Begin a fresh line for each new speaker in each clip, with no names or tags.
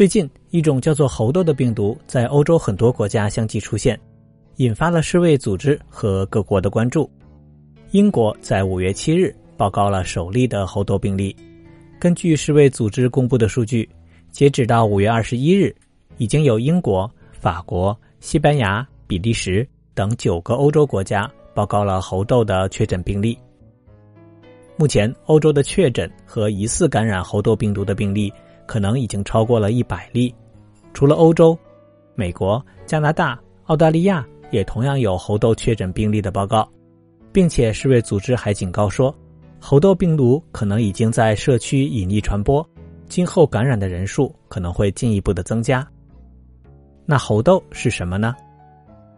最近，一种叫做猴痘的病毒在欧洲很多国家相继出现，引发了世卫组织和各国的关注。英国在五月七日报告了首例的猴痘病例。根据世卫组织公布的数据，截止到五月二十一日，已经有英国、法国、西班牙、比利时等九个欧洲国家报告了猴痘的确诊病例。目前，欧洲的确诊和疑似感染猴痘病毒的病例可能已经超过了一百例。除了欧洲，美国、加拿大、澳大利亚也同样有猴痘确诊病例的报告，并且世卫组织还警告说，猴痘病毒可能已经在社区隐匿传播，今后感染的人数可能会进一步的增加。那猴痘是什么呢？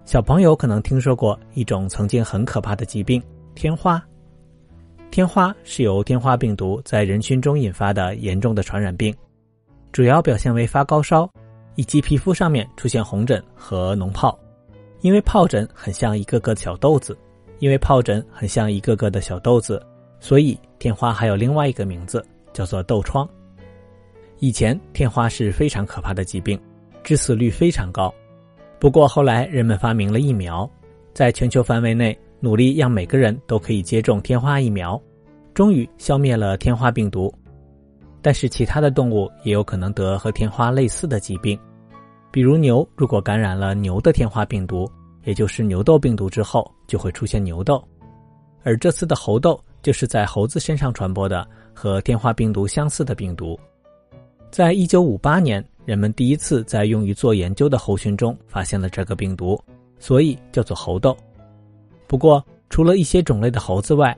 小朋友可能听说过一种曾经很可怕的疾病——天花。天花是由天花病毒在人群中引发的严重的传染病，主要表现为发高烧，以及皮肤上面出现红疹和脓疱。因为疱疹很像一个个小豆子，因为疱疹很像一个个的小豆子，所以天花还有另外一个名字，叫做痘疮。以前天花是非常可怕的疾病，致死率非常高。不过后来人们发明了疫苗，在全球范围内。努力让每个人都可以接种天花疫苗，终于消灭了天花病毒。但是其他的动物也有可能得和天花类似的疾病，比如牛，如果感染了牛的天花病毒，也就是牛痘病毒之后，就会出现牛痘。而这次的猴痘就是在猴子身上传播的和天花病毒相似的病毒。在一九五八年，人们第一次在用于做研究的猴群中发现了这个病毒，所以叫做猴痘。不过，除了一些种类的猴子外，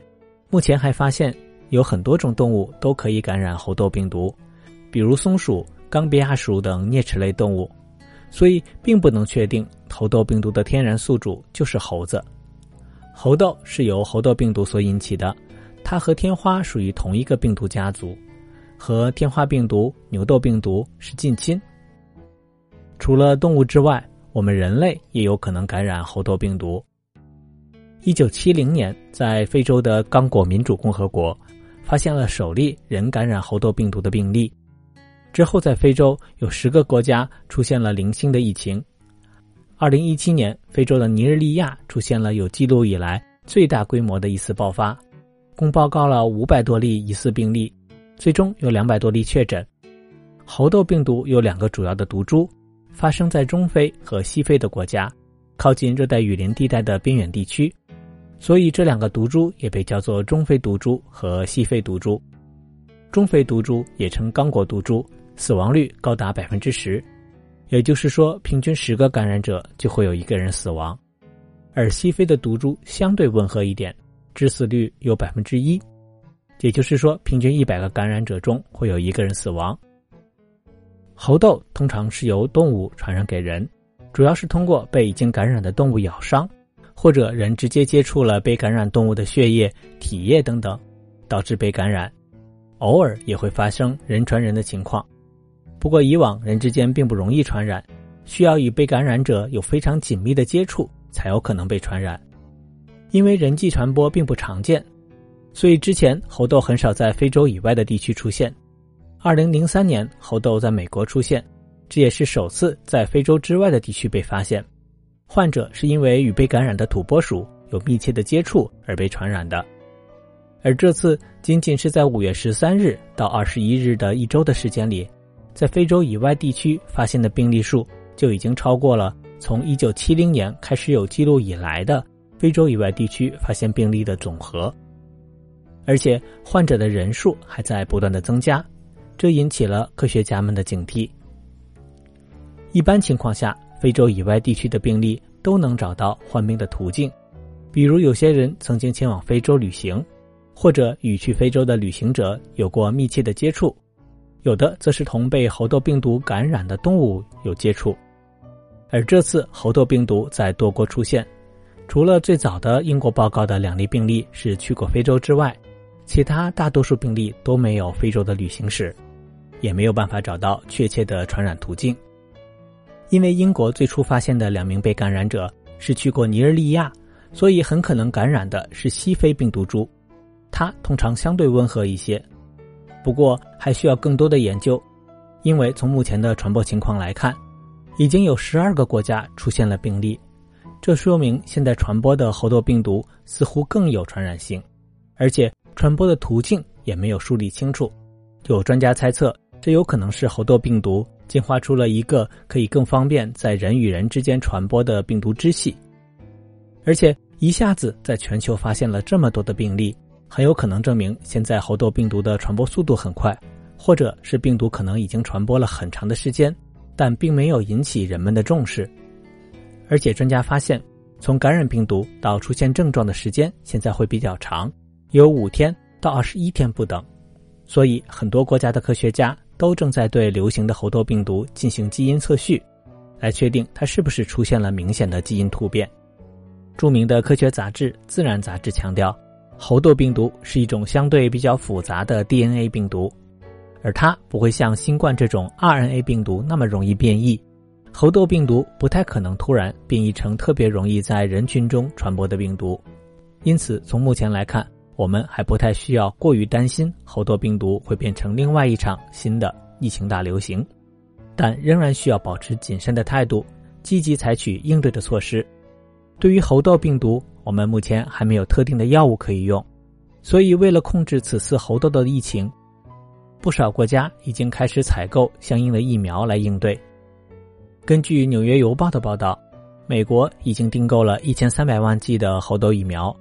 目前还发现有很多种动物都可以感染猴痘病毒，比如松鼠、冈比亚鼠等啮齿类动物。所以，并不能确定猴痘病毒的天然宿主就是猴子。猴痘是由猴痘病毒所引起的，它和天花属于同一个病毒家族，和天花病毒、牛痘病毒是近亲。除了动物之外，我们人类也有可能感染猴痘病毒。一九七零年，在非洲的刚果民主共和国，发现了首例人感染猴痘病毒的病例。之后，在非洲有十个国家出现了零星的疫情。二零一七年，非洲的尼日利亚出现了有记录以来最大规模的一次爆发，共报告了五百多例疑似病例，最终有两百多例确诊。猴痘病毒有两个主要的毒株，发生在中非和西非的国家，靠近热带雨林地带的边远地区。所以，这两个毒株也被叫做中非毒株和西非毒株。中非毒株也称刚果毒株，死亡率高达百分之十，也就是说，平均十个感染者就会有一个人死亡。而西非的毒株相对温和一点，致死率有百分之一，也就是说，平均一百个感染者中会有一个人死亡。猴痘通常是由动物传染给人，主要是通过被已经感染的动物咬伤。或者人直接接触了被感染动物的血液、体液等等，导致被感染。偶尔也会发生人传人的情况，不过以往人之间并不容易传染，需要与被感染者有非常紧密的接触才有可能被传染。因为人际传播并不常见，所以之前猴痘很少在非洲以外的地区出现。二零零三年猴痘在美国出现，这也是首次在非洲之外的地区被发现。患者是因为与被感染的土拨鼠有密切的接触而被传染的，而这次仅仅是在五月十三日到二十一日的一周的时间里，在非洲以外地区发现的病例数就已经超过了从一九七零年开始有记录以来的非洲以外地区发现病例的总和，而且患者的人数还在不断的增加，这引起了科学家们的警惕。一般情况下。非洲以外地区的病例都能找到患病的途径，比如有些人曾经前往非洲旅行，或者与去非洲的旅行者有过密切的接触，有的则是同被猴痘病毒感染的动物有接触。而这次猴痘病毒在多国出现，除了最早的英国报告的两例病例是去过非洲之外，其他大多数病例都没有非洲的旅行史，也没有办法找到确切的传染途径。因为英国最初发现的两名被感染者是去过尼日利亚，所以很可能感染的是西非病毒株，它通常相对温和一些。不过还需要更多的研究，因为从目前的传播情况来看，已经有十二个国家出现了病例，这说明现在传播的猴痘病毒似乎更有传染性，而且传播的途径也没有梳理清楚。有专家猜测，这有可能是猴痘病毒进化出了一个可以更方便在人与人之间传播的病毒支系，而且一下子在全球发现了这么多的病例，很有可能证明现在猴痘病毒的传播速度很快。或者是病毒可能已经传播了很长的时间，但并没有引起人们的重视。而且专家发现，从感染病毒到出现症状的时间现在会比较长，有五天到二十一天不等。所以，很多国家的科学家都正在对流行的猴痘病毒进行基因测序，来确定它是不是出现了明显的基因突变。著名的科学杂志《自然》杂志强调，猴痘病毒是一种相对比较复杂的 DNA 病毒。而它不会像新冠这种 RNA 病毒那么容易变异，猴痘病毒不太可能突然变异成特别容易在人群中传播的病毒，因此从目前来看，我们还不太需要过于担心猴痘病毒会变成另外一场新的疫情大流行，但仍然需要保持谨慎的态度，积极采取应对的措施。对于猴痘病毒，我们目前还没有特定的药物可以用，所以为了控制此次猴痘的疫情。不少国家已经开始采购相应的疫苗来应对。根据《纽约邮报》的报道，美国已经订购了一千三百万剂的猴痘疫苗，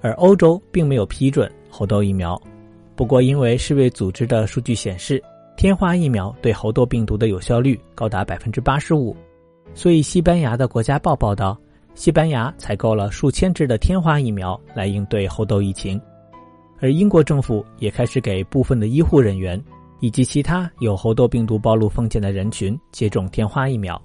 而欧洲并没有批准猴痘疫苗。不过，因为世卫组织的数据显示，天花疫苗对猴痘病毒的有效率高达百分之八十五，所以西班牙的国家报报道，西班牙采购了数千支的天花疫苗来应对猴痘疫情。而英国政府也开始给部分的医护人员以及其他有猴痘病毒暴露风险的人群接种天花疫苗。